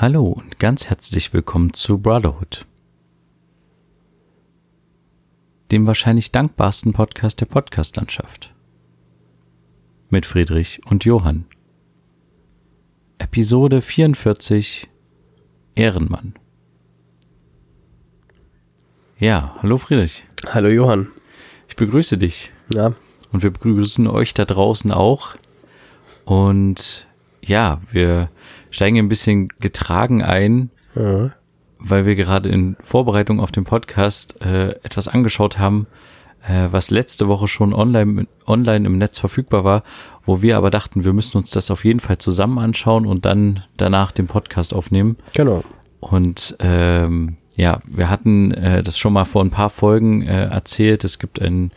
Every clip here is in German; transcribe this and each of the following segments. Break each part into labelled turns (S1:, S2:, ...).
S1: Hallo und ganz herzlich willkommen zu Brotherhood, dem wahrscheinlich dankbarsten Podcast der Podcastlandschaft. Mit Friedrich und Johann. Episode 44 Ehrenmann. Ja, hallo Friedrich.
S2: Hallo Johann.
S1: Ich begrüße dich.
S2: Ja.
S1: Und wir begrüßen euch da draußen auch. Und ja, wir steigen ein bisschen getragen ein,
S2: ja.
S1: weil wir gerade in Vorbereitung auf den Podcast äh, etwas angeschaut haben, äh, was letzte Woche schon online, online im Netz verfügbar war, wo wir aber dachten, wir müssen uns das auf jeden Fall zusammen anschauen und dann danach den Podcast aufnehmen.
S2: Genau.
S1: Und ähm, ja, wir hatten äh, das schon mal vor ein paar Folgen äh, erzählt. Es gibt einen,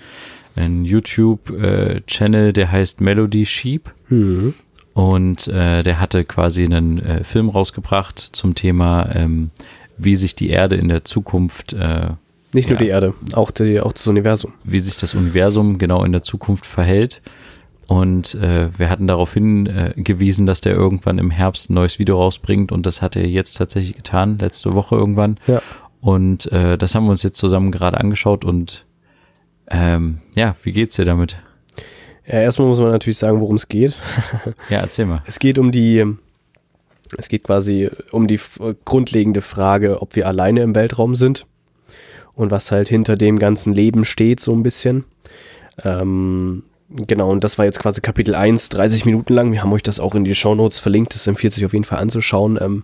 S1: einen YouTube-Channel, der heißt Melody Sheep.
S2: Mhm.
S1: Und äh, der hatte quasi einen äh, Film rausgebracht zum Thema, ähm, wie sich die Erde in der Zukunft äh,
S2: Nicht nur
S1: Ja.
S2: die Erde, auch, die, auch das Universum.
S1: wie sich das Universum genau in der Zukunft verhält. Und äh, wir hatten darauf hingewiesen, dass der irgendwann im Herbst ein neues Video rausbringt und das hat er jetzt tatsächlich getan, letzte Woche irgendwann.
S2: Ja.
S1: Und äh, das haben wir uns jetzt zusammen gerade angeschaut und ähm, ja, wie geht's dir damit?
S2: Ja. Erstmal muss man natürlich sagen, worum es geht.
S1: Ja, erzähl mal.
S2: Es geht um die, es geht quasi um die grundlegende Frage, ob wir alleine im Weltraum sind und was halt hinter dem ganzen Leben steht, so ein bisschen. Ähm, genau, und das war jetzt quasi Kapitel 1, 30 Minuten lang. Wir haben euch das auch in die Shownotes verlinkt. Das empfiehlt sich auf jeden Fall anzuschauen. Ähm,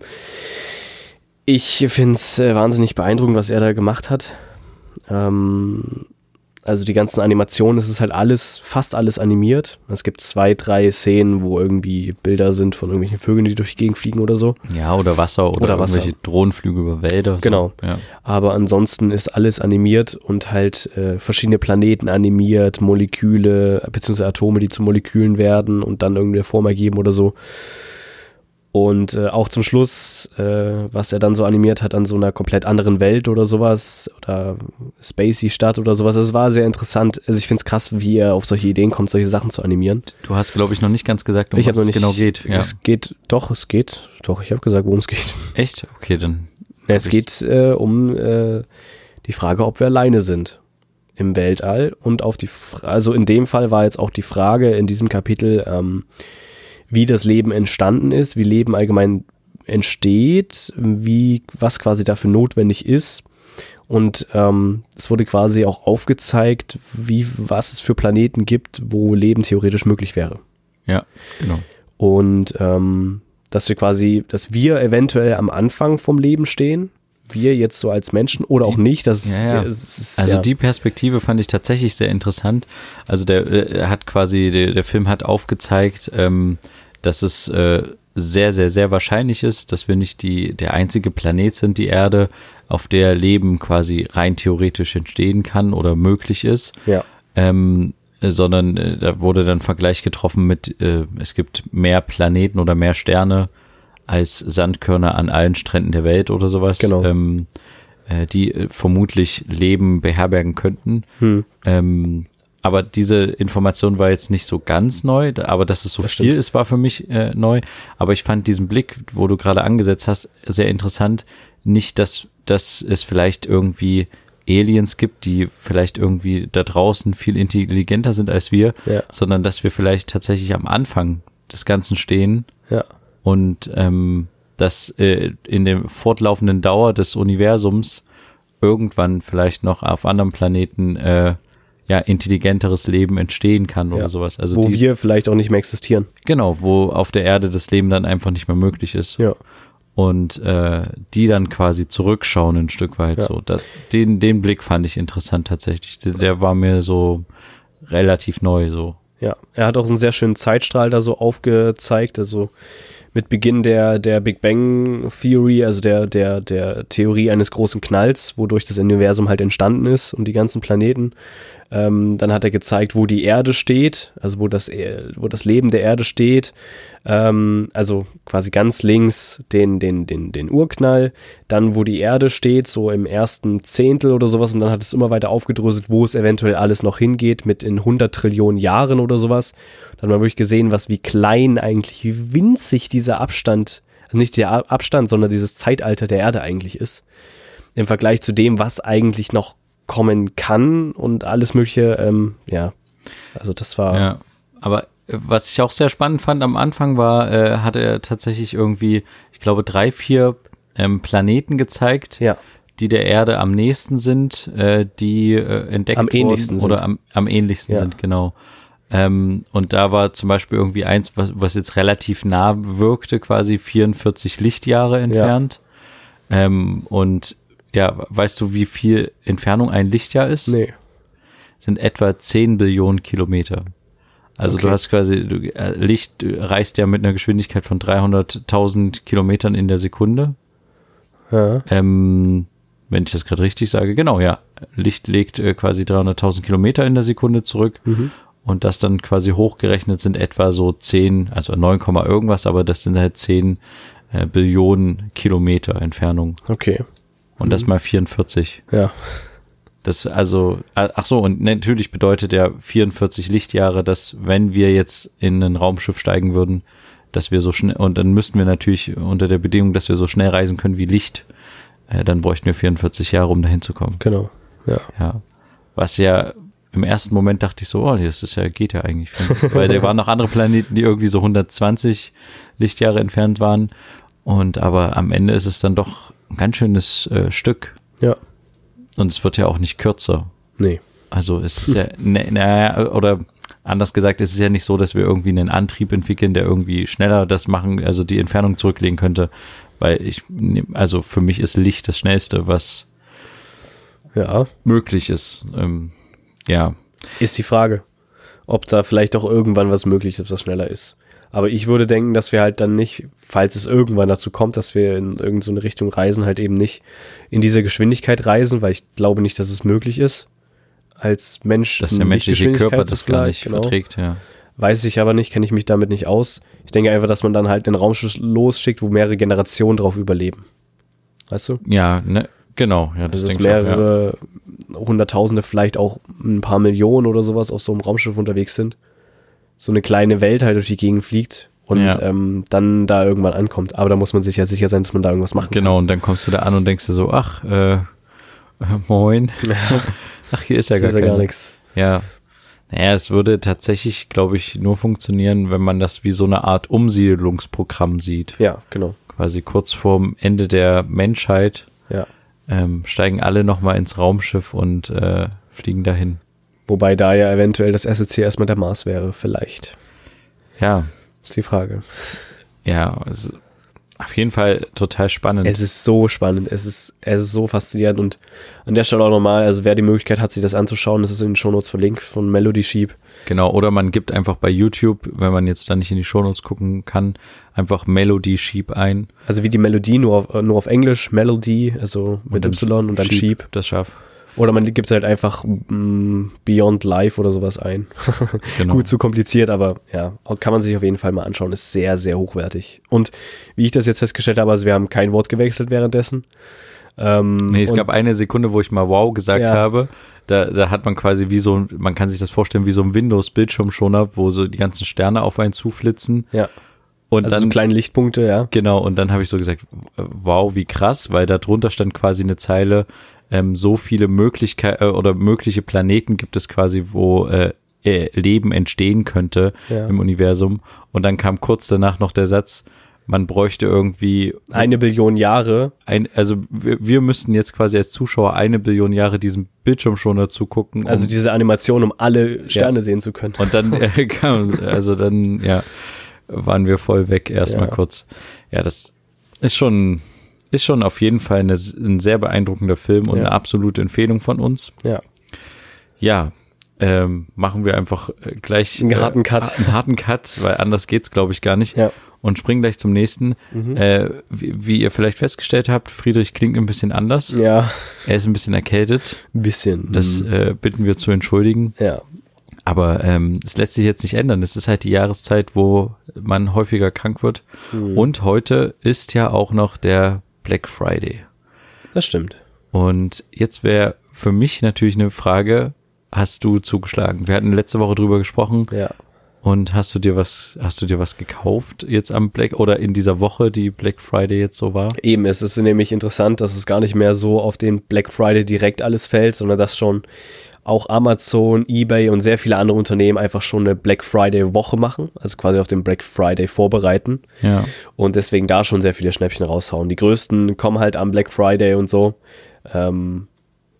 S2: ich finde es äh, wahnsinnig beeindruckend, was er da gemacht hat. Ähm, also die ganzen Animationen, es ist halt alles, fast alles animiert. Es gibt zwei, drei Szenen, wo irgendwie Bilder sind von irgendwelchen Vögeln, die durch die Gegend fliegen oder so.
S1: Ja, oder Wasser oder,
S2: Oder Wasser.
S1: irgendwelche Drohnenflüge über Wälder. So.
S2: Genau.
S1: Ja.
S2: Aber ansonsten ist alles animiert und halt äh, verschiedene Planeten animiert, Moleküle, beziehungsweise Atome, die zu Molekülen werden und dann irgendeine Form ergeben oder so. Und äh, auch zum Schluss, äh, was er dann so animiert hat an so einer komplett anderen Welt oder sowas oder Spacey Stadt oder sowas, das war sehr interessant. Also ich finde es krass, wie er auf solche Ideen kommt, solche Sachen zu animieren.
S1: Du hast, glaube ich, noch nicht ganz gesagt, um
S2: ich
S1: was
S2: habe noch
S1: es
S2: nicht
S1: genau geht. Ja.
S2: Es geht, doch, es geht, doch, ich habe gesagt, worum es geht.
S1: Echt? Okay, dann.
S2: Es geht äh, um äh, die Frage, ob wir alleine sind im Weltall und auf die, Fra- also in dem Fall war jetzt auch die Frage in diesem Kapitel, ähm, wie das Leben entstanden ist, wie Leben allgemein entsteht, wie was quasi dafür notwendig ist. Und ähm, es wurde quasi auch aufgezeigt, wie was es für Planeten gibt, wo Leben theoretisch möglich wäre.
S1: Ja, genau.
S2: Und ähm, dass wir quasi, dass wir eventuell am Anfang vom Leben stehen, wir jetzt so als Menschen oder
S1: Die-
S2: auch nicht, das
S1: Ja, ja.
S2: ist
S1: Also
S2: ja,
S1: die Perspektive fand ich tatsächlich sehr interessant. Also der, der hat quasi, der, der Film hat aufgezeigt, ähm, dass es äh, sehr, sehr, sehr wahrscheinlich ist, dass wir nicht die, der einzige Planet sind, die Erde, auf der Leben quasi rein theoretisch entstehen kann oder möglich ist.
S2: ja,
S1: ähm, äh, sondern äh, da wurde dann Vergleich getroffen mit, äh, es gibt mehr Planeten oder mehr Sterne als Sandkörner an allen Stränden der Welt oder sowas,
S2: Genau.
S1: ähm, äh, die äh, vermutlich Leben beherbergen könnten.
S2: hm,
S1: Ähm, aber diese Information war jetzt nicht so ganz neu, aber dass es so
S2: Das
S1: viel ist, war für mich äh, neu. Aber ich fand diesen Blick, wo du gerade angesetzt hast, sehr interessant. Nicht, dass, dass es vielleicht irgendwie Aliens gibt, die vielleicht irgendwie da draußen viel intelligenter sind als wir,
S2: ja,
S1: sondern dass wir vielleicht tatsächlich am Anfang des Ganzen stehen
S2: ja,
S1: und ähm, dass äh, in der fortlaufenden Dauer des Universums irgendwann vielleicht noch auf anderen Planeten äh, ja intelligenteres Leben entstehen kann oder
S2: Ja.
S1: sowas. Also
S2: wo
S1: die,
S2: wir vielleicht auch nicht mehr existieren.
S1: genau, wo auf der Erde das Leben dann einfach nicht mehr möglich ist
S2: Ja,
S1: und äh, die dann quasi zurückschauen ein Stück weit
S2: Ja.
S1: so. Das, den den Blick fand ich interessant tatsächlich. Der, der war mir so relativ neu so.
S2: ja. Er hat auch einen sehr schönen Zeitstrahl da so aufgezeigt, also mit Beginn der, der Big Bang Theory, also der, der, der Theorie eines großen Knalls, wodurch das Universum halt entstanden ist und die ganzen Planeten. Ähm, dann hat er gezeigt, wo die Erde steht, also wo das, E- wo das Leben der Erde steht. Ähm, also quasi ganz links den, den, den, den Urknall, dann wo die Erde steht, so im ersten Zehntel oder sowas, und dann hat es immer weiter aufgedröselt, wo es eventuell alles noch hingeht, mit in 100 Trillionen Jahren oder sowas. Dann haben wir wirklich gesehen, was wie klein eigentlich, wie winzig dieser Abstand nicht der Abstand, sondern dieses Zeitalter der Erde eigentlich ist. Im Vergleich zu dem, was eigentlich noch kommen kann und alles Mögliche, ähm, ja. Also das war.
S1: Ja, aber äh, was ich auch sehr spannend fand am Anfang war, äh, hat er tatsächlich irgendwie, ich glaube, drei, vier ähm, Planeten gezeigt,
S2: ja.
S1: die der Erde am nächsten sind, äh, die äh, entdeckt
S2: Am
S1: wurden
S2: ähnlichsten
S1: oder
S2: sind.
S1: am, am ähnlichsten
S2: Ja.
S1: sind, genau. Ähm, und da war zum Beispiel irgendwie eins, was, was jetzt relativ nah wirkte, quasi 44 Lichtjahre entfernt. Ähm, und ja, weißt du, wie viel Entfernung ein Lichtjahr ist?
S2: Nee.
S1: sind etwa 10 Billionen Kilometer. Also du
S2: Okay.
S1: hast quasi, du, äh, Licht reist ja mit einer Geschwindigkeit von 300.000 Kilometern in der Sekunde.
S2: Ja.
S1: Ähm, wenn ich das gerade richtig sage, genau, ja. Licht legt äh, quasi 300.000 Kilometer in der Sekunde zurück.
S2: Mhm.
S1: Und das dann quasi hochgerechnet sind etwa so 10, also 9, Komma irgendwas, aber das sind halt 10 äh, Billionen Kilometer Entfernung.
S2: Okay.
S1: Und das mal 44.
S2: Ja.
S1: Das also, ach so, und natürlich bedeutet ja 44 Lichtjahre, dass wenn wir jetzt in ein Raumschiff steigen würden, dass wir so schnell, und dann müssten wir natürlich unter der Bedingung, dass wir so schnell reisen können wie Licht, äh, dann bräuchten wir 44 Jahre, um dahin zu kommen.
S2: Genau. Ja.
S1: Ja. Was ja im ersten Moment dachte ich so, oh, das ist ja, geht ja eigentlich. Weil da waren noch andere Planeten, die irgendwie so 120 Lichtjahre entfernt waren. Und aber am Ende ist es dann doch ein ganz schönes äh, Stück.
S2: Ja.
S1: Und es wird ja auch nicht kürzer.
S2: Nee.
S1: Also es ist ja, ne, naja, oder anders gesagt, es ist ja nicht so, dass wir irgendwie einen Antrieb entwickeln, der irgendwie schneller das machen, also die Entfernung zurücklegen könnte. Weil ich, also für mich ist Licht das Schnellste, was
S2: Ja.
S1: möglich ist. Ähm, ja,
S2: Ist die Frage, ob da vielleicht auch irgendwann was möglich ist, was schneller ist. Aber ich würde denken, dass wir halt dann nicht, falls es irgendwann dazu kommt, dass wir in irgendeine so Richtung reisen, halt eben nicht in dieser Geschwindigkeit reisen, weil ich glaube nicht, dass es möglich ist. Als Mensch.
S1: dass der menschliche Körper das gar nicht
S2: genau.
S1: verträgt, ja.
S2: Weiß ich aber nicht, kenne ich mich damit nicht aus. Ich denke einfach, dass man dann halt einen Raumschiff losschickt, wo mehrere Generationen drauf überleben. Weißt du?
S1: Ja, ne, genau, ja, das
S2: Also dass
S1: ich auch, ja.
S2: Hunderttausende, vielleicht auch ein paar Millionen oder sowas auf so einem Raumschiff unterwegs sind. So eine kleine Welt halt durch die Gegend fliegt und
S1: Ja.
S2: ähm, dann da irgendwann ankommt. Aber da muss man sich ja sicher sein, dass man da irgendwas machen
S1: Genau, und dann kommst du da an und denkst dir so, ach, äh, äh, moin. ach, hier ist ja
S2: kann.
S1: gar,
S2: ist ja gar nichts.
S1: Ja. Naja, es würde tatsächlich, glaube ich, nur funktionieren, wenn man das wie so eine Art Umsiedlungsprogramm sieht.
S2: Ja, genau.
S1: Quasi kurz vorm Ende der Menschheit. Ähm, steigen alle nochmal ins Raumschiff und äh, fliegen dahin.
S2: Wobei da ja eventuell das erste Ziel erstmal der Mars wäre, vielleicht.
S1: Ja,
S2: Ist die Frage.
S1: ja, ist auf jeden Fall total spannend.
S2: Es ist so spannend, es ist, es ist so faszinierend und an der Stelle auch nochmal, also wer die Möglichkeit hat, sich das anzuschauen, das ist in den Shownotes verlinkt von Melody Sheep.
S1: Genau, oder man gibt einfach bei YouTube, wenn man jetzt da nicht in die Shownotes gucken kann, einfach Melody Sheep ein.
S2: Also wie die Melodie, nur auf, nur auf Englisch, Melody, also mit
S1: dann
S2: Y und dann Sheep.
S1: Das Schaf.
S2: Oder man gibt halt einfach mm, Beyond Life oder sowas ein.
S1: Genau.
S2: Gut, zu kompliziert, aber ja, kann man sich auf jeden Fall mal anschauen. Ist sehr, sehr hochwertig. Und wie ich das jetzt festgestellt habe, also wir haben kein Wort gewechselt währenddessen. Ähm,
S1: Nee, es gab eine Sekunde, wo ich mal wow gesagt
S2: Ja.
S1: habe. Da, da hat man quasi wie so, ein- man kann sich das vorstellen, wie so ein Windows-Bildschirmschoner, wo so die ganzen Sterne auf einen zuflitzen.
S2: Ja,
S1: Und
S2: also so
S1: dann,
S2: kleine Lichtpunkte, ja.
S1: genau, und dann habe ich so gesagt, wow, wie krass, weil da drunter stand quasi eine Zeile, ähm, so viele Möglichkeiten äh, oder mögliche Planeten gibt es quasi, wo äh, äh, Leben entstehen könnte
S2: Ja.
S1: im Universum. Und dann kam kurz danach noch der Satz, man bräuchte irgendwie
S2: Eine Billion Jahre.
S1: ein, also wir, wir müssten jetzt quasi als Zuschauer eine Billion Jahre diesem Bildschirmschoner zugucken. Um,
S2: Also diese Animation, um alle Sterne sehen zu können.
S1: und dann äh, kam, also dann, ja, waren wir voll weg erstmal
S2: Ja.
S1: kurz. Ja, das ist schon, ist schon auf jeden Fall eine, ein sehr beeindruckender Film und
S2: Ja.
S1: eine absolute Empfehlung von uns.
S2: Ja.
S1: Ja, ähm, machen wir einfach äh, gleich
S2: Einen harten Cut.
S1: Äh, einen harten Cut, weil anders geht's, glaube ich, gar nicht.
S2: Ja.
S1: Und springen gleich zum nächsten.
S2: Mhm.
S1: Äh, wie, wie ihr vielleicht festgestellt habt, Friedrich klingt ein bisschen anders.
S2: Ja,
S1: Er ist ein bisschen erkältet.
S2: ein bisschen.
S1: Das
S2: Mhm.
S1: äh, bitten wir zu entschuldigen.
S2: ja.
S1: Aber ähm, es lässt sich jetzt nicht ändern. Es ist halt die Jahreszeit, wo man häufiger krank wird.
S2: Mhm.
S1: Und heute ist ja auch noch der Black Friday.
S2: Das stimmt.
S1: Und jetzt wäre für mich natürlich eine Frage, hast du zugeschlagen? Wir hatten letzte Woche drüber gesprochen.
S2: Ja.
S1: Und hast du dir was, hast du dir was gekauft jetzt am Black oder in dieser Woche, die Black Friday jetzt so war?
S2: Eben, es ist nämlich interessant, dass es gar nicht mehr so auf den Black Friday direkt alles fällt, sondern dass schon auch Amazon, eBay und sehr viele andere Unternehmen einfach schon eine Black Friday Woche machen, also quasi auf den Black Friday vorbereiten.
S1: Ja.
S2: Und deswegen da schon sehr viele Schnäppchen raushauen. Die größten kommen halt am Black Friday und so. Ähm,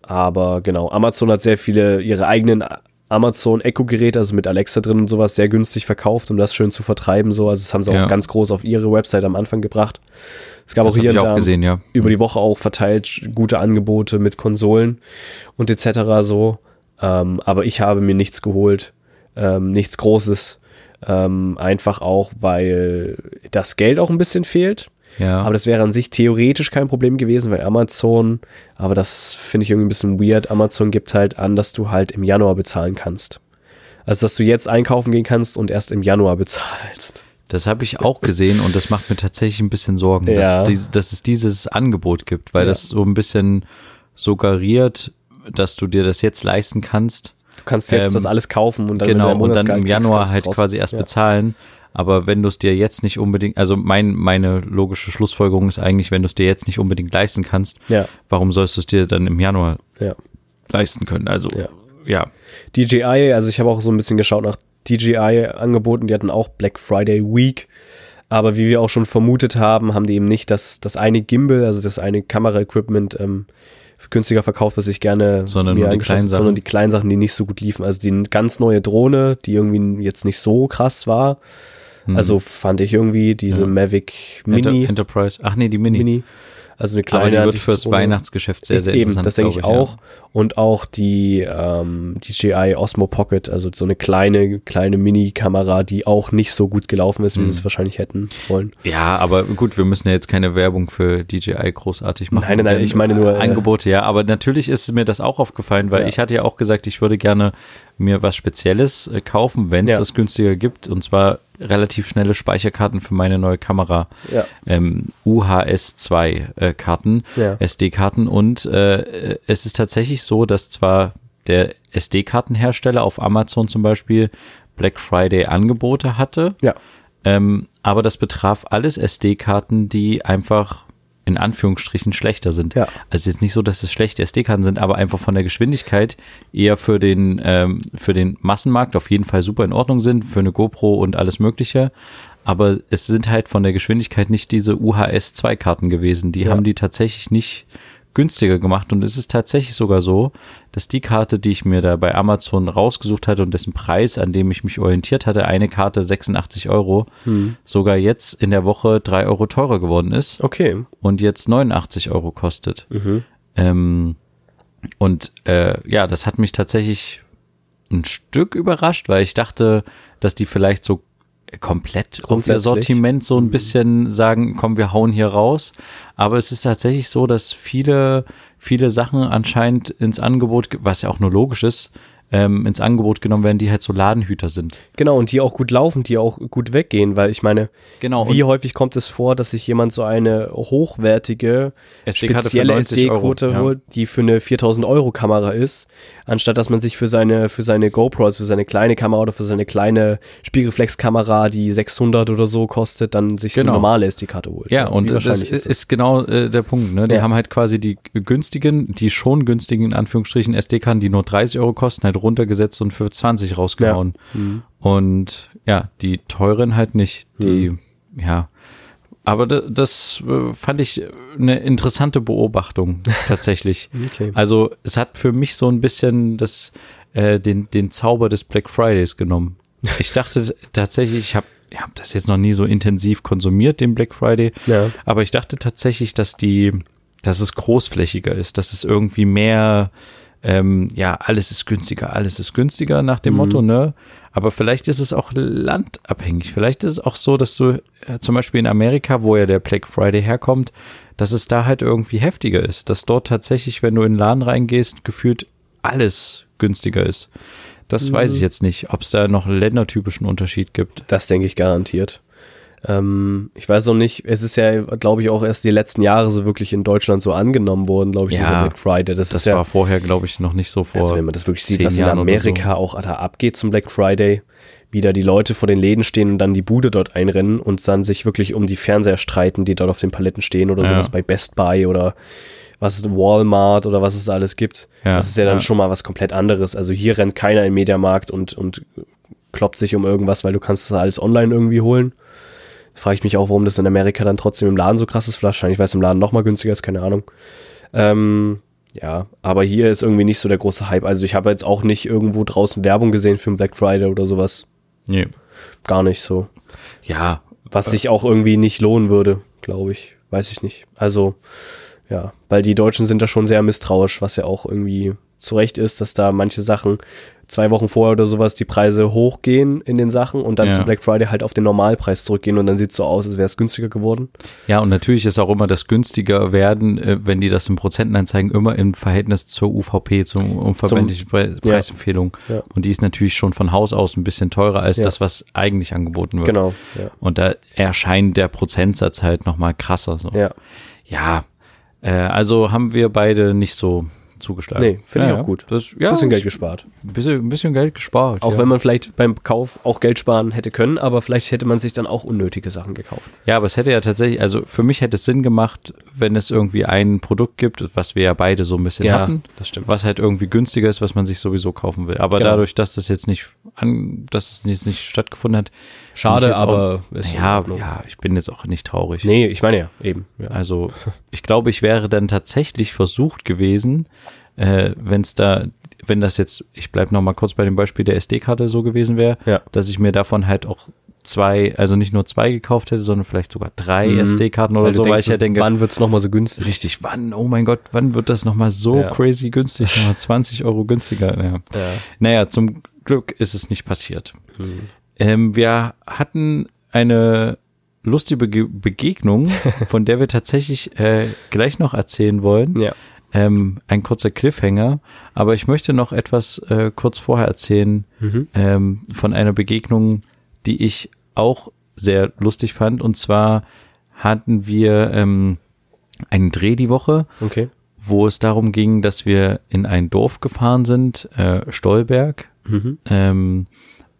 S2: aber genau, Amazon hat sehr viele ihre eigenen Amazon Echo-Geräte, also mit Alexa drin und sowas, sehr günstig verkauft, um das schön zu vertreiben. So. Also das haben sie
S1: Ja.
S2: auch ganz groß auf ihre Website am Anfang gebracht. Es gab
S1: Das
S2: auch hier und da
S1: gesehen, ja.
S2: über die Woche auch verteilt gute Angebote mit Konsolen und etc. so. Ähm, aber ich habe mir nichts geholt, ähm, nichts Großes. Ähm, einfach auch, weil das Geld auch ein bisschen fehlt.
S1: Ja.
S2: Aber das wäre an sich theoretisch kein Problem gewesen, weil Amazon, aber das finde ich irgendwie ein bisschen weird. Amazon gibt halt an, dass du halt im Januar bezahlen kannst. Also, dass du jetzt einkaufen gehen kannst und erst im Januar bezahlst.
S1: Das habe ich auch gesehen und das macht mir tatsächlich ein bisschen Sorgen,
S2: Ja.
S1: dass, dass es dieses Angebot gibt, weil
S2: Ja.
S1: das so ein bisschen suggeriert, dass du dir das jetzt leisten kannst.
S2: Du kannst jetzt
S1: Ähm,
S2: das alles kaufen und dann,
S1: genau, und dann im
S2: kriegst,
S1: Januar
S2: du
S1: halt
S2: raus-
S1: quasi erst
S2: ja.
S1: bezahlen. Aber wenn du es dir jetzt nicht unbedingt, also mein, meine logische Schlussfolgerung ist eigentlich, wenn du es dir jetzt nicht unbedingt leisten kannst,
S2: Ja,
S1: warum sollst du es dir dann im Januar
S2: ja.
S1: leisten können? Also,
S2: Ja.
S1: ja.
S2: DJI, also ich habe auch so ein bisschen geschaut nach DJI-Angeboten, die hatten auch Black Friday Week. Aber wie wir auch schon vermutet haben, haben die eben nicht das, das eine Gimbal, also das eine Kamera-Equipment ähm, günstiger verkauft, was ich gerne
S1: Sondern
S2: mir
S1: nur die kleinen Sachen.
S2: sondern die kleinen Sachen, die nicht so gut liefen. Also die ganz neue Drohne, die irgendwie jetzt nicht so krass war.
S1: Hm.
S2: Also fand ich irgendwie diese
S1: Ja.
S2: Mavic
S1: Enter
S2: Mini,
S1: Enterprise. Ach nee, die Mini.
S2: Mini. Also eine kleine
S1: Aber die wird
S2: hatte
S1: fürs. Weihnachtsgeschäft sehr, sehr
S2: Eben,
S1: interessant.
S2: das denke ich
S1: glaub
S2: auch. Und auch die ähm, DJI Osmo Pocket, also so eine kleine, kleine Mini-Kamera, die auch nicht so gut gelaufen ist, wie
S1: Mhm.
S2: sie es wahrscheinlich hätten wollen.
S1: Ja. ja, aber gut, wir müssen ja jetzt keine Werbung für DJI großartig machen.
S2: Nein, nein, ich meine nur,
S1: äh,
S2: äh,
S1: Angebote, ja. Aber natürlich ist mir das auch aufgefallen, weil
S2: Ja.
S1: ich hatte ja auch gesagt, ich würde gerne mir was Spezielles äh, kaufen, wenn es
S2: Ja.
S1: das günstiger gibt. Und zwar relativ schnelle Speicherkarten für meine neue Kamera.
S2: Ja.
S1: Ähm, UHS-2 äh,
S2: Ja.
S1: SD-Karten. Und äh, es ist tatsächlich so, dass zwar der SD-Kartenhersteller auf Amazon zum Beispiel Black Friday Angebote hatte,
S2: Ja.
S1: ähm, aber das betraf alles SD-Karten, die einfach in Anführungsstrichen schlechter sind.
S2: Ja.
S1: Also jetzt nicht so, dass es schlechte SD-Karten sind, aber einfach von der Geschwindigkeit eher für den, ähm, für den Massenmarkt auf jeden Fall super in Ordnung sind, für eine GoPro und alles Mögliche. Aber es sind halt von der Geschwindigkeit nicht diese UHS-2-Karten gewesen. Die
S2: Ja.
S1: haben die tatsächlich nicht günstiger gemacht und es ist tatsächlich sogar so, dass die Karte, die ich mir da bei Amazon rausgesucht hatte und dessen Preis, an dem ich mich orientiert hatte, eine Karte 86 Euro,
S2: Hm.
S1: sogar jetzt in der Woche drei Euro teurer geworden ist
S2: Okay.
S1: und jetzt 89 Euro kostet.
S2: Mhm.
S1: Ähm, und äh, ja, das hat mich tatsächlich ein Stück überrascht, weil ich dachte, dass die vielleicht so komplett
S2: Grundsätzlich.
S1: Sortiment so ein bisschen sagen, komm, wir hauen hier raus. Aber es ist tatsächlich so, dass viele, viele Sachen anscheinend ins Angebot, ge- was ja auch nur logisch ist, ähm, ins Angebot genommen werden, die halt so Ladenhüter sind.
S2: Genau, und die auch gut laufen, die auch gut weggehen, weil ich meine,
S1: Genau.
S2: wie häufig kommt es vor, dass sich jemand so eine hochwertige,
S1: SD-Karte für
S2: spezielle
S1: 90 Euro,
S2: SD-Quote
S1: ja.
S2: holt, die für eine 4000 Euro Kamera ist, anstatt dass man sich für seine, für seine GoPro, also für seine kleine Kamera oder für seine kleine Spiegelreflexkamera, die 600 oder so kostet, dann sich
S1: Genau.
S2: eine normale SD-Karte holt.
S1: Ja, und das ist, ist genau äh, der Punkt. Ne? Die
S2: Ja.
S1: haben halt quasi die günstigen, die schon günstigen, in Anführungsstrichen, SD-Karten, die nur 30 Euro kosten, halt runtergesetzt und für 20 rausgehauen.
S2: Mhm.
S1: Und ja, die teuren halt nicht. Die, ja. Aber da- das äh, fand ich eine interessante Beobachtung tatsächlich.
S2: Okay.
S1: Also es hat für mich so ein bisschen das, äh, den, den Zauber des Black Fridays genommen. Ich dachte tatsächlich, ich habe ich hab das jetzt noch nie so intensiv konsumiert, den Black Friday,
S2: Ja.
S1: aber ich dachte tatsächlich, dass die, dass es großflächiger ist, dass es irgendwie mehr, ähm, ja, alles ist günstiger, alles ist günstiger nach dem
S2: Mhm.
S1: Motto, ne? Aber vielleicht ist es auch landabhängig. Vielleicht ist es auch so, dass du äh, zum Beispiel in Amerika, wo ja der Black Friday herkommt, dass es da halt irgendwie heftiger ist, dass dort tatsächlich, wenn du in den Laden reingehst, gefühlt alles günstiger ist. Das weiß ich jetzt nicht, ob es da noch einen ländertypischen Unterschied gibt.
S2: Das denke ich garantiert. Ähm, ich weiß auch nicht, es ist ja, glaube ich, auch erst die letzten Jahre so wirklich in Deutschland so angenommen worden, glaube ich,
S1: Ja,
S2: dieser Black Friday. Das,
S1: Das
S2: ist ja,
S1: war vorher, glaube ich, noch nicht so vor.
S2: also wenn man das wirklich sieht, was in Amerika auch da abgeht zum Black Friday, wie da die Leute vor den Läden stehen und dann die Bude dort einrennen und dann sich wirklich um die Fernseher streiten, die dort auf den Paletten stehen oder
S1: Ja.
S2: sowas bei Best Buy oder was ist Walmart oder was es da alles gibt.
S1: Ja,
S2: das ist ja dann
S1: ja.
S2: schon mal was komplett anderes. Also hier rennt keiner im Mediamarkt und, und kloppt sich um irgendwas, weil du kannst das alles online irgendwie holen. Frage ich mich auch, warum das in Amerika dann trotzdem im Laden so krass ist. Wahrscheinlich, weil es im Laden noch mal günstiger ist, keine Ahnung. Ähm, ja, aber hier ist irgendwie nicht so der große Hype. Also ich habe jetzt auch nicht irgendwo draußen Werbung gesehen für einen Black Friday oder sowas.
S1: Nee.
S2: Gar nicht so.
S1: Ja,
S2: Was sich auch irgendwie nicht lohnen würde, glaube ich. Weiß ich nicht. Also, ja, weil die Deutschen sind da schon sehr misstrauisch, was ja auch irgendwie zu Recht ist, dass da manche Sachen zwei Wochen vorher oder sowas die Preise hochgehen in den Sachen und dann
S1: Ja.
S2: zu Black Friday halt auf den Normalpreis zurückgehen und dann sieht es so aus, als wäre es günstiger geworden.
S1: Ja, und natürlich ist auch immer das günstiger werden, äh, wenn die das in Prozenten anzeigen, immer im Verhältnis zur UVP, zum unverbindlichen Pre
S2: ja.
S1: Preisempfehlung.
S2: Ja.
S1: Und die ist natürlich schon von Haus aus ein bisschen teurer als
S2: Ja.
S1: das, was eigentlich angeboten wird.
S2: Genau, ja.
S1: Und da erscheint der Prozentsatz halt nochmal krasser. So.
S2: Ja,
S1: Ja, äh, also haben wir beide nicht so zugeschlagen.
S2: nee, finde
S1: ja,
S2: ich auch gut.
S1: Das, ja,
S2: bisschen Geld gespart.
S1: Ein bisschen, ein bisschen Geld gespart.
S2: Auch
S1: ja.
S2: wenn man vielleicht beim Kauf auch Geld sparen hätte können, aber vielleicht hätte man sich dann auch unnötige Sachen gekauft.
S1: Ja, aber es hätte ja tatsächlich, also für mich hätte es Sinn gemacht, wenn es irgendwie ein Produkt gibt, was wir ja beide so ein bisschen hatten,
S2: das stimmt.
S1: was halt irgendwie günstiger ist, was man sich sowieso kaufen will. Aber
S2: Genau.
S1: dadurch, dass das jetzt nicht an, dass es jetzt nicht stattgefunden hat,
S2: Schade, aber
S1: auch,
S2: ist
S1: ja, ja, ich bin jetzt auch nicht traurig.
S2: Nee, ich meine ja, eben. Ja.
S1: Also ich glaube, ich wäre dann tatsächlich versucht gewesen, äh, wenn es da, wenn das jetzt, ich bleib noch mal kurz bei dem Beispiel der SD-Karte so gewesen wäre,
S2: Ja.
S1: dass ich mir davon halt auch zwei, also nicht nur zwei gekauft hätte, sondern vielleicht sogar drei
S2: Mhm.
S1: SD-Karten oder
S2: Weil
S1: so, weil ich ja denke,
S2: wann wird's noch mal so günstig?
S1: richtig, wann, oh mein Gott, wann wird das nochmal so
S2: Ja.
S1: crazy günstig, nochmal 20 Euro günstiger. Ja.
S2: Ja.
S1: Naja, zum Glück ist es nicht passiert.
S2: Hm.
S1: Ähm, wir hatten eine lustige Bege Begegnung, von der wir tatsächlich äh, gleich noch erzählen wollen.
S2: Ja.
S1: Ähm, ein kurzer Cliffhanger, aber ich möchte noch etwas äh, kurz vorher erzählen
S2: Mhm.
S1: ähm, von einer Begegnung, die ich auch sehr lustig fand. Und zwar hatten wir ähm, einen Dreh die Woche,
S2: Okay.
S1: wo es darum ging, dass wir in ein Dorf gefahren sind, äh, Stolberg.
S2: Mhm.
S1: Ähm,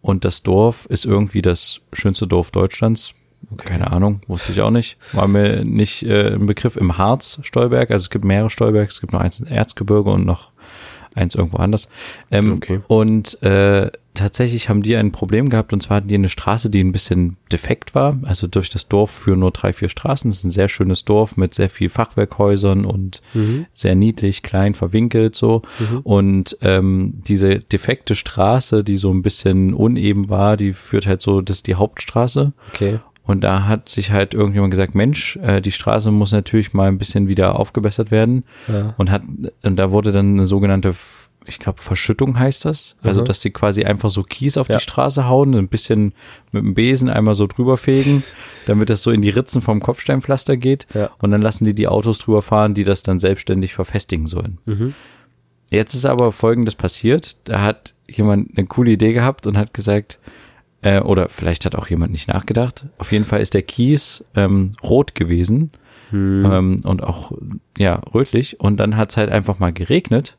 S1: und das Dorf ist irgendwie das schönste Dorf Deutschlands. Keine Ahnung, wusste ich auch nicht. War mir nicht äh, ein Begriff im Harz, Stolberg. Also es gibt mehrere Stolbergs, es gibt noch eins in Erzgebirge und noch eins irgendwo anders. Ähm,
S2: Okay.
S1: Und äh, tatsächlich haben die ein Problem gehabt und zwar hatten die eine Straße, die ein bisschen defekt war. Also durch das Dorf führen nur drei, vier Straßen. Es ist ein sehr schönes Dorf mit sehr viel Fachwerkhäusern und
S2: Mhm.
S1: sehr niedlich, klein, verwinkelt so. Und ähm, diese defekte Straße, die so ein bisschen uneben war, die führt halt so, das ist die Hauptstraße.
S2: Okay.
S1: Und da hat sich halt irgendjemand gesagt, Mensch, äh, die Straße muss natürlich mal ein bisschen wieder aufgebessert werden.
S2: Ja.
S1: Und hat, und da wurde dann eine sogenannte, ich glaube, Verschüttung heißt das. Also,
S2: Mhm.
S1: dass sie quasi einfach so Kies auf
S2: Ja.
S1: die Straße hauen, ein bisschen mit dem Besen einmal so drüber fegen, damit das so in die Ritzen vom Kopfsteinpflaster geht.
S2: Ja.
S1: Und dann lassen die die Autos drüber fahren, die das dann selbstständig verfestigen sollen.
S2: Mhm.
S1: Jetzt ist aber Folgendes passiert. Da hat jemand eine coole Idee gehabt und hat gesagt, äh, oder vielleicht hat auch jemand nicht nachgedacht. Auf jeden Fall ist der Kies ähm, rot gewesen
S2: Hm.
S1: ähm, und auch ja rötlich. Und dann hat es halt einfach mal geregnet.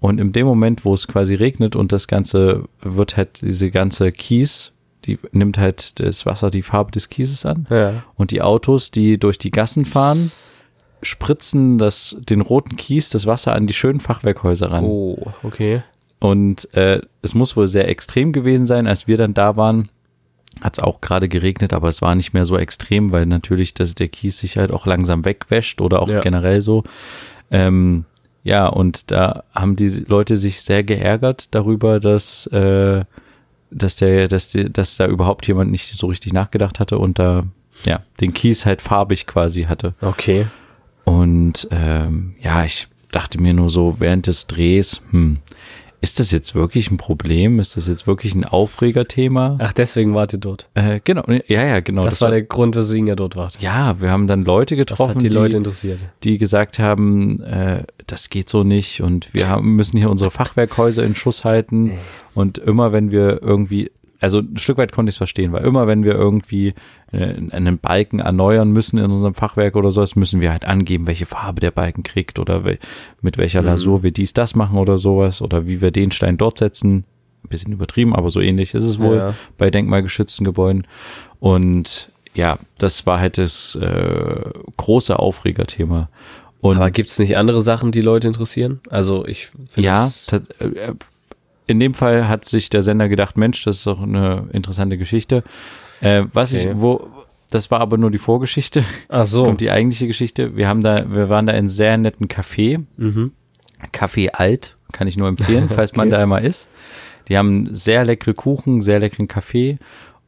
S1: Und in dem Moment, wo es quasi regnet und das Ganze wird halt diese ganze Kies, die nimmt halt das Wasser die Farbe des Kieses an.
S2: Ja.
S1: Und die Autos, die durch die Gassen fahren, spritzen das, den roten Kies, das Wasser an die schönen Fachwerkhäuser ran.
S2: Oh, okay.
S1: Und äh, es muss wohl sehr extrem gewesen sein, als wir dann da waren. Hat es auch gerade geregnet, aber es war nicht mehr so extrem, weil natürlich dass der Kies sich halt auch langsam wegwäscht oder auch
S2: Ja.
S1: generell so. Ähm, ja, und da haben die Leute sich sehr geärgert darüber, dass, äh, dass der, dass, die, dass da überhaupt jemand nicht so richtig nachgedacht hatte und da ja den Kies halt farbig quasi hatte.
S2: Okay.
S1: Und ähm, ja, ich dachte mir nur so während des Drehs, hm, ist das jetzt wirklich ein Problem? Ist das jetzt wirklich ein Aufregerthema?
S2: Ach, deswegen wart ihr dort.
S1: Äh, genau, ja, ja, genau.
S2: Das, war der Grund, weswegen ihr dort wart.
S1: ja, wir haben dann Leute
S2: Das
S1: getroffen,
S2: die
S1: die,
S2: Leute interessiert.
S1: die gesagt haben, äh, das geht so nicht und wir haben, müssen hier unsere Fachwerkhäuser in Schuss halten. Und immer wenn wir irgendwie, also ein Stück weit konnte ich es verstehen, weil immer wenn wir irgendwie äh, einen Balken erneuern müssen in unserem Fachwerk oder sowas, müssen wir halt angeben, welche Farbe der Balken kriegt oder mit welcher
S2: Mhm.
S1: Lasur wir dies, das machen oder sowas oder wie wir den Stein dort setzen. ein bisschen übertrieben, aber so ähnlich ist es wohl
S2: Ja.
S1: bei denkmalgeschützten Gebäuden. Und ja, das war halt das äh, große Aufregerthema. Und
S2: Aber gibt's nicht andere Sachen, die Leute interessieren? Also ich finde
S1: ja,
S2: das-
S1: tat- äh, in dem Fall hat sich der Sender gedacht, Mensch, das ist doch eine interessante Geschichte. Äh, was
S2: Okay.
S1: ich, wo, das war aber nur die Vorgeschichte.
S2: Ach
S1: Jetzt
S2: so.
S1: kommt die eigentliche Geschichte. Wir haben da, wir waren da in sehr netten Café.
S2: Mhm.
S1: Café Alt, kann ich nur empfehlen, falls man
S2: Okay.
S1: da einmal ist. Die haben sehr leckere Kuchen, sehr leckeren Kaffee.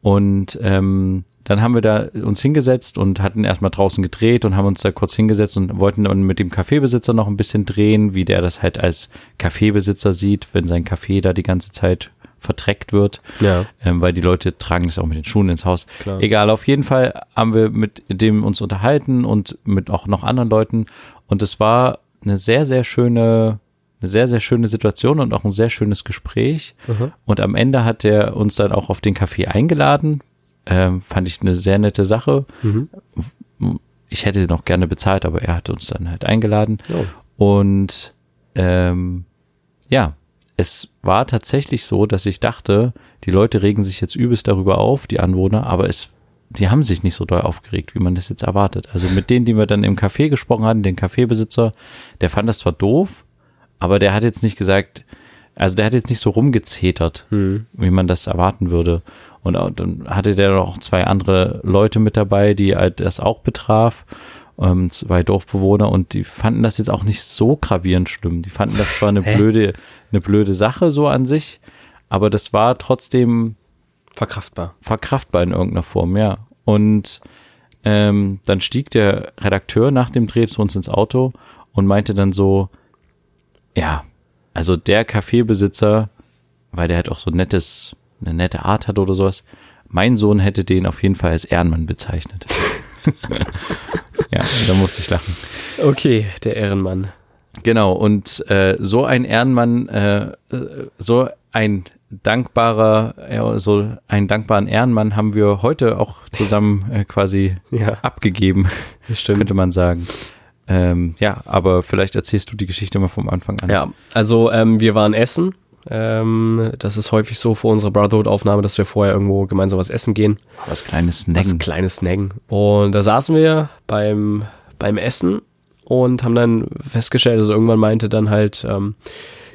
S1: Und ähm, dann haben wir da uns hingesetzt und hatten erstmal draußen gedreht und haben uns da kurz hingesetzt und wollten dann mit dem Kaffeebesitzer noch ein bisschen drehen, wie der das halt als Kaffeebesitzer sieht, wenn sein Kaffee da die ganze Zeit vertreckt wird,
S2: Ja,
S1: ähm, weil die Leute tragen es auch mit den Schuhen ins Haus.
S2: klar.
S1: Egal, auf jeden Fall haben wir mit dem uns unterhalten und mit auch noch anderen Leuten. Und es war eine sehr, sehr schöne, eine sehr, sehr schöne Situation und auch ein sehr schönes Gespräch.
S2: Mhm.
S1: Und am Ende hat er uns dann auch auf den Café eingeladen. Ähm, fand ich eine sehr nette Sache.
S2: Mhm.
S1: Ich hätte noch gerne bezahlt, aber er hat uns dann halt eingeladen.
S2: Oh.
S1: Und ähm, ja, es war tatsächlich so, dass ich dachte, die Leute regen sich jetzt übelst darüber auf, die Anwohner, aber es, die haben sich nicht so doll aufgeregt, wie man das jetzt erwartet. Also mit denen, die wir dann im Café gesprochen hatten, den Kaffeebesitzer, der fand das zwar doof, aber der hat jetzt nicht gesagt, also der hat jetzt nicht so rumgezetert,
S2: Mhm.
S1: wie man das erwarten würde. Und dann hatte der noch zwei andere Leute mit dabei, die halt das auch betraf, ähm, zwei Dorfbewohner und die fanden das jetzt auch nicht so gravierend schlimm. Die fanden das zwar eine
S2: Hä?
S1: blöde, eine blöde Sache so an sich, aber das war trotzdem
S2: Verkraftbar.
S1: verkraftbar in irgendeiner Form, ja. Und ähm, dann stieg der Redakteur nach dem Dreh zu uns ins Auto und meinte dann so, ja, also der Kaffeebesitzer, weil der halt auch so ein nettes, eine nette Art hat oder sowas, mein Sohn hätte den auf jeden Fall als Ehrenmann bezeichnet. ja, da musste ich lachen.
S2: Okay, der Ehrenmann.
S1: Genau, und äh, so ein Ehrenmann, äh, äh, so ein dankbarer, ja, so einen dankbaren Ehrenmann haben wir heute auch zusammen äh, quasi
S2: Ja,
S1: abgegeben,
S2: stimmt.
S1: könnte man sagen. Ähm, ja, aber vielleicht erzählst du die Geschichte mal vom Anfang an.
S2: Ja, also ähm, wir waren essen. Ähm, das ist häufig so vor unserer Brotherhood-Aufnahme, dass wir vorher irgendwo gemeinsam was essen gehen.
S1: Was kleines
S2: Was
S1: Snacken.
S2: kleines Snacken. Und da saßen wir beim, beim Essen und haben dann festgestellt, also irgendwann meinte dann halt ähm,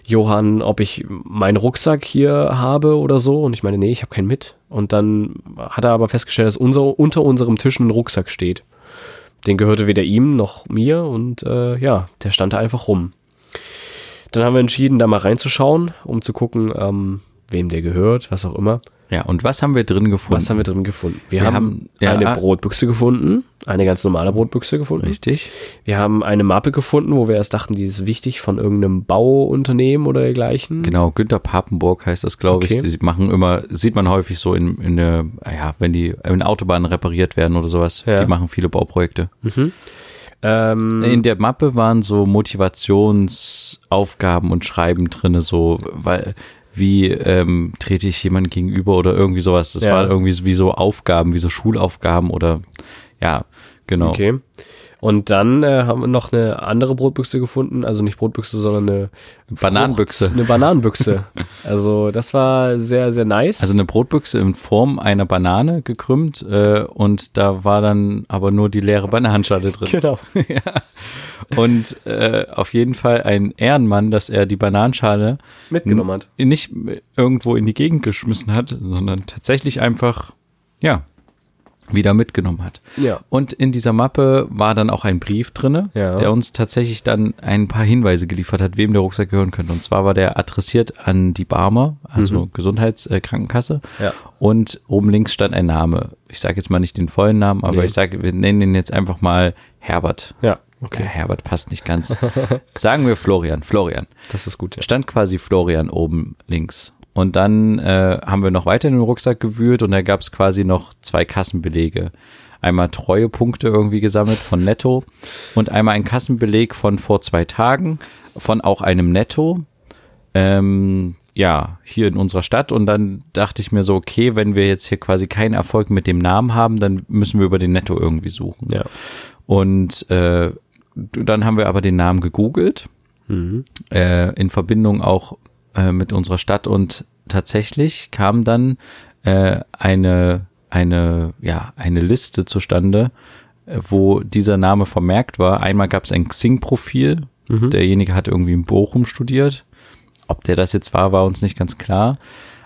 S2: Johann, ob ich meinen Rucksack hier habe oder so. Und ich meine, nee, ich habe keinen mit. Und dann hat er aber festgestellt, dass unser, unter unserem Tisch ein Rucksack steht. Den gehörte weder ihm noch mir und äh, ja, der stand da einfach rum. Dann haben wir entschieden, da mal reinzuschauen, um zu gucken, ähm, wem der gehört, was auch immer.
S1: Ja, und was haben wir drin gefunden?
S2: Was haben wir drin gefunden? Wir,
S1: Wir
S2: haben,
S1: haben- ja,
S2: eine
S1: ah-
S2: Brotbüchse gefunden, eine ganz normale Brotbüchse gefunden.
S1: Richtig.
S2: Wir haben eine Mappe gefunden, wo wir erst dachten, die ist wichtig von irgendeinem Bauunternehmen oder dergleichen.
S1: Genau, Günter Papenburg heißt das, glaube
S2: Okay.
S1: ich. Die machen immer, sieht man häufig so in, in der, ja, wenn die in Autobahnen repariert werden oder sowas.
S2: Ja.
S1: Die machen viele Bauprojekte.
S2: Mhm. Ähm,
S1: In der Mappe waren so Motivationsaufgaben und Schreiben drinne, so, weil, wie ähm, trete ich jemand gegenüber oder irgendwie sowas. Das
S2: Ja.
S1: war irgendwie so- wie so Aufgaben, wie so Schulaufgaben oder ja, genau.
S2: Okay. Und dann äh, haben wir noch eine andere Brotbüchse gefunden, also nicht Brotbüchse, sondern eine
S1: Bananenbüchse.
S2: Frucht, eine Bananenbüchse. also das war sehr, sehr nice.
S1: Also eine Brotbüchse in Form einer Banane gekrümmt äh, und da war dann aber nur die leere Bananenschale drin.
S2: genau.
S1: Und äh, auf jeden Fall ein Ehrenmann, dass er die Bananenschale
S2: Mitgenommen hat.
S1: nicht irgendwo in die Gegend geschmissen hat, sondern tatsächlich einfach, ja, wieder mitgenommen hat.
S2: Ja.
S1: Und in dieser Mappe war dann auch ein Brief drinne,
S2: Ja.
S1: der uns tatsächlich dann ein paar Hinweise geliefert hat, wem der Rucksack gehören könnte. Und zwar war der adressiert an die Barmer, also Gesundheitskrankenkasse.
S2: Mhm. Ja.
S1: Und oben links stand ein Name. Ich sage jetzt mal nicht den vollen Namen, aber
S2: Nee.
S1: ich sage, wir nennen ihn jetzt einfach mal Herbert.
S2: Ja,
S1: Okay, Herbert passt nicht ganz. Sagen wir Florian. Florian.
S2: Das ist gut. Ja.
S1: Stand quasi Florian oben links. Und dann äh, haben wir noch weiter in den Rucksack gewühlt und da gab es quasi noch zwei Kassenbelege. Einmal Treuepunkte irgendwie gesammelt von Netto und einmal ein Kassenbeleg von vor zwei Tagen von auch einem Netto. Ähm, ja, hier in unserer Stadt. Und dann dachte ich mir so, okay, wenn wir jetzt hier quasi keinen Erfolg mit dem Namen haben, dann müssen wir über den Netto irgendwie suchen.
S2: Ja.
S1: Und äh, dann haben wir aber den Namen gegoogelt
S2: Mhm.
S1: äh, in Verbindung auch äh, mit unserer Stadt und tatsächlich kam dann äh, eine, eine, ja, eine Liste zustande, äh, wo dieser Name vermerkt war. Einmal gab es ein Xing-Profil,
S2: Mhm.
S1: derjenige hat irgendwie in Bochum studiert. Ob der das jetzt war, war uns nicht ganz klar.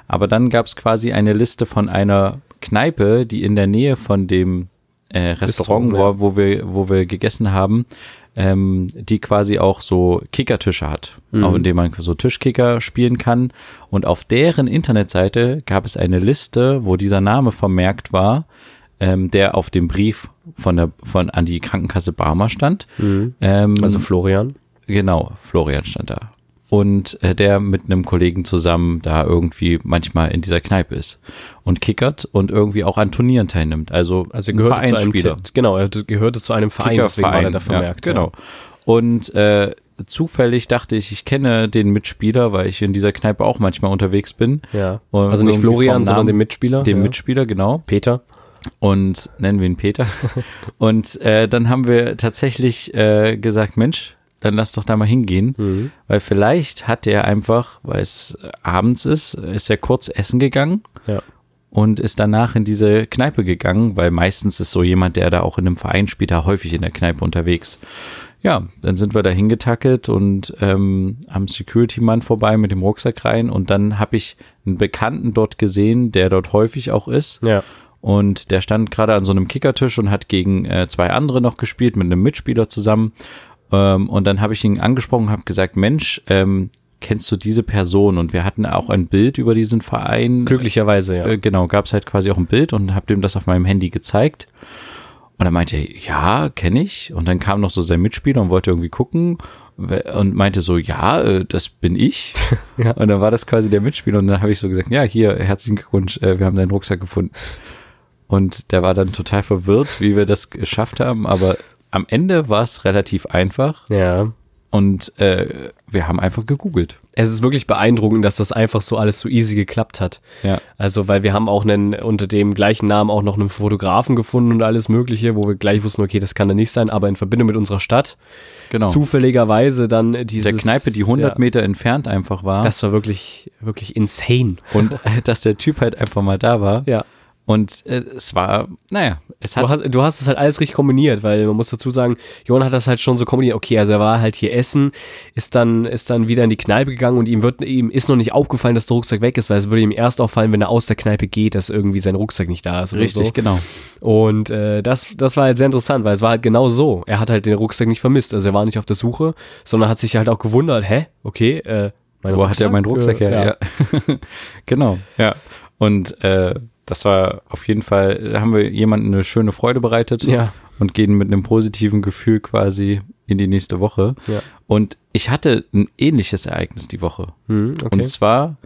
S1: Aber dann gab es quasi eine Liste von einer Kneipe, die in der Nähe von dem äh, Restaurant war, wo wir, wo wir gegessen haben, ähm, die quasi auch so Kickertische hat,
S2: Mhm.
S1: auch in dem man so Tischkicker spielen kann. Und auf deren Internetseite gab es eine Liste, wo dieser Name vermerkt war, ähm, der auf dem Brief von der von an die Krankenkasse Barmer stand. Ähm,
S2: Also Florian.
S1: Genau, Florian stand da. Und äh, der mit einem Kollegen zusammen da irgendwie manchmal in dieser Kneipe ist und kickert und irgendwie auch an Turnieren teilnimmt. Also,
S2: Also er gehörte zu einem,
S1: Vereinsspieler.
S2: Genau, er gehörte zu einem Verein, deswegen war er da vermerkt.
S1: Ja, genau. Und äh, zufällig dachte ich, ich kenne den Mitspieler, weil ich in dieser Kneipe auch manchmal unterwegs bin.
S2: Ja.
S1: Und
S2: Also nicht Florian,
S1: vom
S2: sondern
S1: Namen-
S2: den Mitspieler.
S1: Den
S2: ja.
S1: Mitspieler, genau.
S2: Peter.
S1: Und nennen wir ihn Peter. und äh, dann haben wir tatsächlich äh, gesagt, Mensch, dann lass doch da mal hingehen.
S2: Mhm.
S1: Weil vielleicht hat er einfach, weil es abends ist, ist er kurz essen gegangen
S2: Ja.
S1: und ist danach in diese Kneipe gegangen, weil meistens ist so jemand, der da auch in einem Verein spielt, da häufig in der Kneipe unterwegs. Ja, dann sind wir da hingetackelt und ähm, am Security-Mann vorbei mit dem Rucksack rein und dann habe ich einen Bekannten dort gesehen, der dort häufig auch ist.
S2: Ja.
S1: Und der stand gerade an so einem Kickertisch und hat gegen äh, zwei andere noch gespielt, mit einem Mitspieler zusammen. Ähm, und dann habe ich ihn angesprochen, habe gesagt, Mensch, ähm, kennst du diese Person? Und wir hatten auch ein Bild über diesen Verein.
S2: Glücklicherweise, ja.
S1: Äh, genau, gab es halt quasi auch ein Bild und habe dem das auf meinem Handy gezeigt. Und er meinte, ja, kenne ich. Und dann kam noch so sein Mitspieler und wollte irgendwie gucken und meinte so, ja, äh, das bin ich.
S2: Ja.
S1: Und dann war das quasi der Mitspieler und dann habe ich so gesagt, ja, hier, herzlichen Glückwunsch, äh, wir haben deinen Rucksack gefunden. Und der war dann total verwirrt, wie wir das geschafft haben, aber am Ende war es relativ einfach
S2: ja.
S1: und äh, wir haben einfach gegoogelt.
S2: Es ist wirklich beeindruckend, dass das einfach so alles so easy geklappt hat.
S1: Ja.
S2: Also, weil wir haben auch einen, unter dem gleichen Namen auch noch einen Fotografen gefunden und alles Mögliche, wo wir gleich wussten, okay, das kann er nicht sein, aber in Verbindung mit unserer Stadt.
S1: Genau.
S2: Zufälligerweise dann dieses.
S1: der Kneipe, die 100
S2: ja,
S1: Meter entfernt einfach war.
S2: Das war wirklich, wirklich insane.
S1: und äh, dass der Typ halt einfach mal da war.
S2: Ja.
S1: Und äh, es war, naja, es hat
S2: Du hast, du hast es halt alles richtig kombiniert, weil man muss dazu sagen, Johann hat das halt schon so kombiniert. Okay, also er war halt hier essen, ist dann, ist dann wieder in die Kneipe gegangen und ihm wird, ihm ist noch nicht aufgefallen, dass der Rucksack weg ist, weil es würde ihm erst auffallen, wenn er aus der Kneipe geht, dass irgendwie sein Rucksack nicht da ist.
S1: Richtig,
S2: So.
S1: genau.
S2: Und äh, das, das war halt sehr interessant, weil es war halt genau so. Er hat halt den Rucksack nicht vermisst. Also er war nicht auf der Suche, sondern hat sich halt auch gewundert, hä, okay, äh, mein
S1: Wo hat er meinen Rucksack
S2: Äh,
S1: her? Ja. genau, ja. Und äh, das war auf jeden Fall, da haben wir jemandem eine schöne Freude bereitet
S2: Ja.
S1: und gehen mit einem positiven Gefühl quasi in die nächste Woche.
S2: Ja.
S1: Und ich hatte ein ähnliches Ereignis die Woche.
S2: Hm, okay.
S1: Und zwar,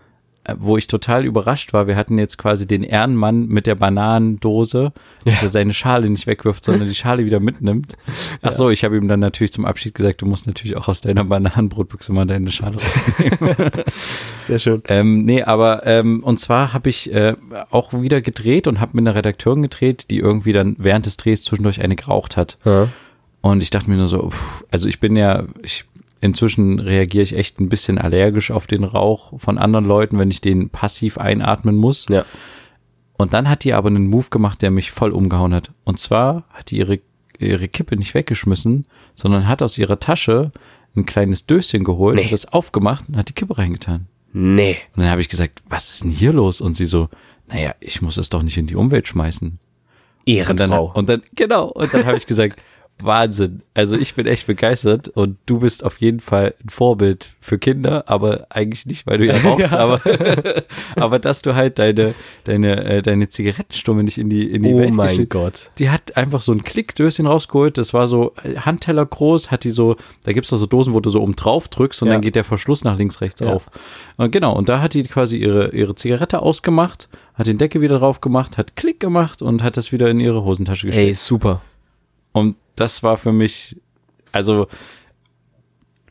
S1: wo ich total überrascht war, wir hatten jetzt quasi den Ehrenmann mit der Bananendose, dass er seine Schale nicht wegwirft, sondern die Schale wieder mitnimmt. Ach so, ich habe ihm dann natürlich zum Abschied gesagt, du musst natürlich auch aus deiner Bananenbrotbüchse mal deine Schale rausnehmen.
S2: Sehr schön.
S1: ähm, nee, aber ähm, und zwar habe ich äh, auch wieder gedreht und habe mit einer Redakteurin gedreht, die irgendwie dann während des Drehs zwischendurch eine geraucht hat.
S2: Ja.
S1: Und ich dachte mir nur so, pff, also ich bin ja, ich, inzwischen reagiere ich echt ein bisschen allergisch auf den Rauch von anderen Leuten, wenn ich den passiv einatmen muss.
S2: Ja.
S1: Und dann hat die aber einen Move gemacht, der mich voll umgehauen hat. Und zwar hat die ihre, ihre Kippe nicht weggeschmissen, sondern hat aus ihrer Tasche ein kleines Döschen geholt,
S2: Nee.
S1: hat das aufgemacht und hat die Kippe reingetan.
S2: Nee.
S1: Und dann habe ich gesagt, was ist denn hier los? Und sie so, naja, ich muss es doch nicht in die Umwelt schmeißen. Und dann,
S2: Ehrenfrau.
S1: und dann, genau, und dann habe ich gesagt, Wahnsinn. Also ich bin echt begeistert und du bist auf jeden Fall ein Vorbild für Kinder, aber eigentlich nicht, weil du ja rauchst, aber, aber dass du halt deine, deine, äh, deine Zigarettenstumme nicht in die, in die
S2: oh
S1: Welt
S2: mein
S1: geschickt-
S2: Gott.
S1: Die hat einfach so ein Klickdöschen rausgeholt, das war so äh, Handteller groß, hat die so, da gibt's doch so Dosen, wo du so oben drauf drückst und
S2: Ja.
S1: dann geht der Verschluss nach links, rechts
S2: Ja.
S1: auf. Und genau, und da hat die quasi ihre, ihre Zigarette ausgemacht, hat den Deckel wieder drauf gemacht, hat Klick gemacht und hat das wieder in ihre Hosentasche gesteckt.
S2: Ey, super.
S1: Und das war für mich, also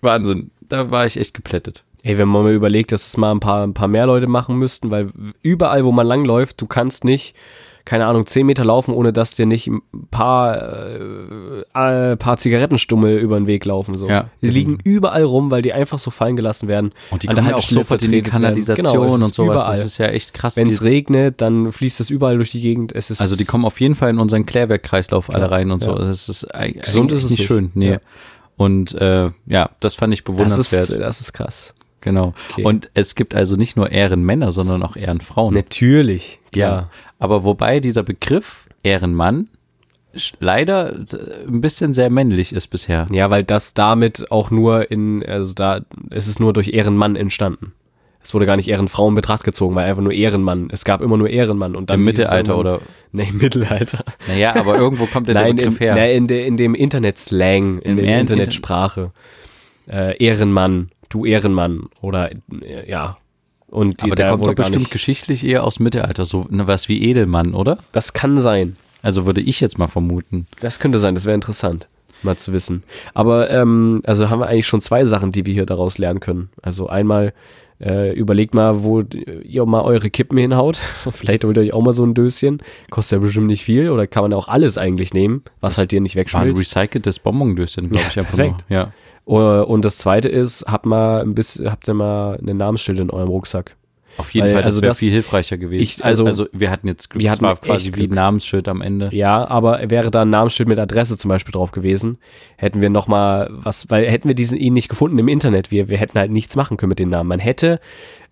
S1: Wahnsinn. Da war ich echt geplättet.
S2: Ey, wenn man mal überlegt, dass es mal ein paar, ein paar mehr Leute machen müssten, weil überall, wo man langläuft, du kannst nicht, keine Ahnung, zehn Meter laufen, ohne dass dir nicht ein paar, äh, äh, paar Zigarettenstummel über den Weg laufen. So.
S1: Ja.
S2: Die liegen überall rum, weil die einfach so fallen gelassen werden.
S1: Und die kommen ja auch sofort in die. Kanalisation
S2: Genau,
S1: und
S2: ist
S1: sowas.
S2: überall.
S1: Das ist ja echt krass.
S2: Wenn es regnet, dann fließt das überall durch die Gegend. Ist
S1: also die kommen auf jeden Fall in unseren Klärwerkkreislauf alle rein und so.
S2: ja.
S1: Das ist eig-
S2: Gesund ist es
S1: nicht
S2: nicht.
S1: schön. Nee.
S2: Ja.
S1: Und äh, ja, das fand ich
S2: das
S1: bewundernswert.
S2: ist, das ist krass.
S1: genau.
S2: Okay.
S1: Und es gibt also nicht nur Ehrenmänner, sondern auch Ehrenfrauen.
S2: Natürlich,
S1: Ja,
S2: klar.
S1: Aber wobei dieser Begriff Ehrenmann leider äh, ein bisschen sehr männlich ist bisher.
S2: Ja, weil das damit auch nur in, also da ist es nur durch Ehrenmann entstanden. Es wurde gar nicht Ehrenfrau in Betracht gezogen, weil einfach nur Ehrenmann. Es gab immer nur Ehrenmann und dann
S1: Im Mittelalter
S2: irgendwann-
S1: oder?
S2: Nee, im Mittelalter.
S1: Naja, aber irgendwo kommt der
S2: Nein,
S1: Begriff
S2: in,
S1: her.
S2: na, in, de, in dem Internet-Slang, in
S1: Im
S2: der
S1: Ehren-
S2: Internetsprache. Äh, Ehrenmann, du Ehrenmann oder äh, ja. Und die,
S1: aber der kommt doch bestimmt geschichtlich eher aus dem Mittelalter, so ne, was wie Edelmann, oder?
S2: Das kann sein.
S1: Also würde ich jetzt mal vermuten.
S2: Das könnte sein, das wäre interessant, mal zu wissen. Aber ähm, also haben wir eigentlich schon zwei Sachen, die wir hier daraus lernen können. Also einmal äh, überlegt mal, wo ihr mal eure Kippen hinhaut. Vielleicht holt ihr euch auch mal so ein Döschen. Kostet ja bestimmt nicht viel oder kann man auch alles eigentlich nehmen, was halt dir nicht
S1: War ein
S2: wegschmilzt.
S1: recyceltes Bonbondöschen, glaube
S2: Ja,
S1: ich
S2: perfekt.
S1: nur. Ja.
S2: Und das zweite ist, habt mal ein bisschen, habt ihr mal ein Namensschild in eurem Rucksack.
S1: Auf jeden
S2: Weil,
S1: Fall, das
S2: also
S1: wäre
S2: das-
S1: viel hilfreicher gewesen.
S2: ich- also-
S1: also wir hatten jetzt Glück,
S2: wir
S1: das
S2: hatten
S1: war quasi wie ein. Namensschild am Ende.
S2: Ja, aber wäre da ein Namensschild mit Adresse zum Beispiel drauf gewesen, hätten wir noch mal was, weil hätten wir diesen ihn nicht gefunden im Internet, wir, wir hätten halt nichts machen können mit dem Namen. Man hätte,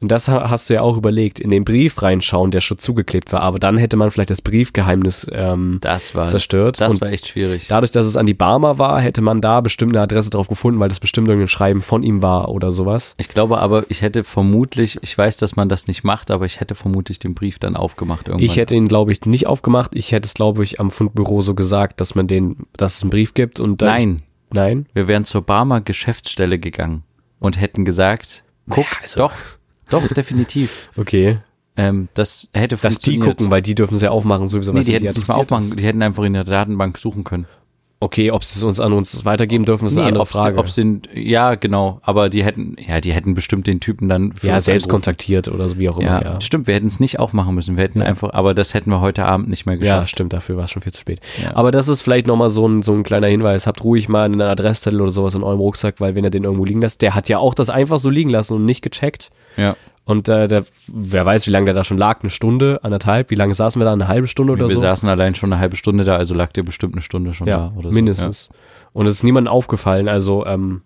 S2: und das ha- hast du ja auch überlegt, in den Brief reinschauen, der schon zugeklebt war, aber dann hätte man vielleicht das Briefgeheimnis ähm,
S1: Das war
S2: zerstört.
S1: Das
S2: und
S1: war echt schwierig.
S2: dadurch, dass es an die Barmer war, hätte man da bestimmt eine Adresse drauf gefunden, weil das bestimmt irgendein Schreiben von ihm war oder sowas.
S1: Ich glaube aber, ich hätte vermutlich, ich weiß, dass man das nicht macht, aber ich hätte vermutlich den Brief dann aufgemacht irgendwann.
S2: Ich hätte ihn, glaube ich, nicht aufgemacht. Ich hätte es, glaube ich, am Fundbüro so gesagt, dass man den, dass es einen Brief gibt und dann
S1: Nein,
S2: nein.
S1: wir wären zur Barmer Geschäftsstelle gegangen und hätten gesagt, guck,
S2: Naja, also-
S1: doch, doch, definitiv.
S2: Okay.
S1: Ähm, das hätte
S2: Dass die
S1: funktioniert.
S2: gucken, weil die dürfen es ja aufmachen, sowieso.
S1: Nee,
S2: was
S1: die
S2: sie
S1: hätten es nicht mal aufmachen, die hätten einfach in der Datenbank suchen können.
S2: Okay, ob sie es uns an uns weitergeben dürfen, ist eine andere Frage.
S1: ob sie, ja, genau, aber die hätten, ja, die hätten bestimmt den Typen dann für
S2: ja, selbst
S1: angerufen.
S2: kontaktiert oder so, wie auch immer.
S1: Ja,
S2: Ja,
S1: stimmt, wir hätten es nicht aufmachen müssen. Wir hätten
S2: Ja.
S1: einfach, aber das hätten wir heute Abend nicht mehr
S2: ja
S1: geschafft.
S2: stimmt, dafür war es schon viel zu spät.
S1: Ja.
S2: Aber das ist vielleicht nochmal so ein, so ein kleiner Hinweis. Habt ruhig mal einen Adresszettel oder sowas in eurem Rucksack, weil wenn ihr den irgendwo liegen lasst, der hat ja auch das einfach so liegen lassen und nicht gecheckt.
S1: Ja.
S2: Und äh, der, wer weiß, wie lange der da schon lag, eine Stunde, anderthalb, wie lange saßen wir da, eine halbe Stunde oder
S1: wir
S2: so?
S1: saßen allein schon eine halbe Stunde da, also lag der bestimmt eine Stunde schon
S2: ja,
S1: da oder so.
S2: mindestens. Und es ist niemandem aufgefallen, also ähm,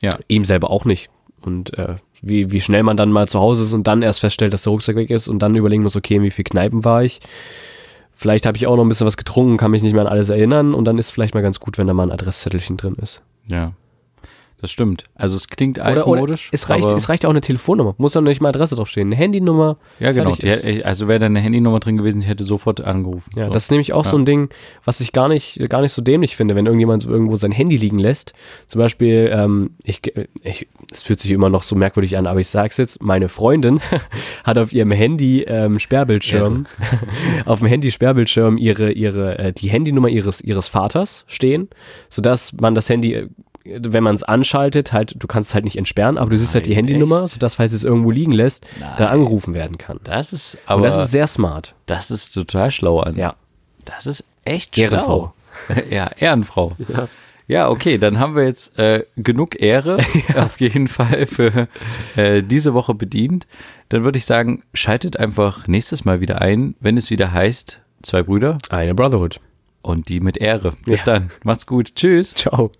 S1: Ja.
S2: ihm selber auch nicht. Und äh, wie, wie schnell man dann mal zu Hause ist und dann erst feststellt, dass der Rucksack weg ist und dann überlegen muss, okay, in wie viel Kneipen war ich? Vielleicht habe ich auch noch ein bisschen was getrunken, kann mich nicht mehr an alles erinnern und dann ist vielleicht mal ganz gut, wenn da mal ein Adresszettelchen drin ist.
S1: Ja. Ja. Das stimmt. Also es klingt
S2: Oder, oder
S1: altmodisch.
S2: es reicht, es reicht auch eine Telefonnummer, muss dann nicht mal Adresse draufstehen, eine Handynummer.
S1: Ja, genau. Die, also wäre da eine Handynummer drin gewesen, ich hätte sofort angerufen.
S2: Ja,
S1: so.
S2: das ist nämlich auch so ein Ding, was ich gar nicht, gar nicht so dämlich finde, wenn irgendjemand irgendwo sein Handy liegen lässt. Zum Beispiel, ähm, ich, ich, es fühlt sich immer noch so merkwürdig an, aber ich sag's jetzt, meine Freundin hat auf ihrem Handy ähm, Sperrbildschirm, auf dem Handy Sperrbildschirm ihre, ihre, äh, die Handynummer ihres, ihres Vaters stehen, sodass man das Handy, äh, wenn man es anschaltet, halt, du kannst es halt nicht entsperren, aber du siehst halt die
S1: Nein,
S2: Handynummer,
S1: echt?
S2: sodass, falls es irgendwo liegen lässt,
S1: Nein.
S2: da angerufen werden kann.
S1: das ist,
S2: Und
S1: aber
S2: das ist sehr smart.
S1: das ist total schlau an.
S2: Ja.
S1: Das ist echt
S2: Ehrenfrau.
S1: schlau. ja, Ehrenfrau. Ja. okay, dann haben wir jetzt äh, genug Ehre auf jeden Fall für äh, diese Woche bedient. Dann würde ich sagen, schaltet einfach nächstes Mal wieder ein, wenn es wieder heißt, zwei Brüder
S2: Eine Brotherhood.
S1: und die mit Ehre. Bis
S2: Ja.
S1: dann. Macht's gut. Tschüss.
S2: Ciao.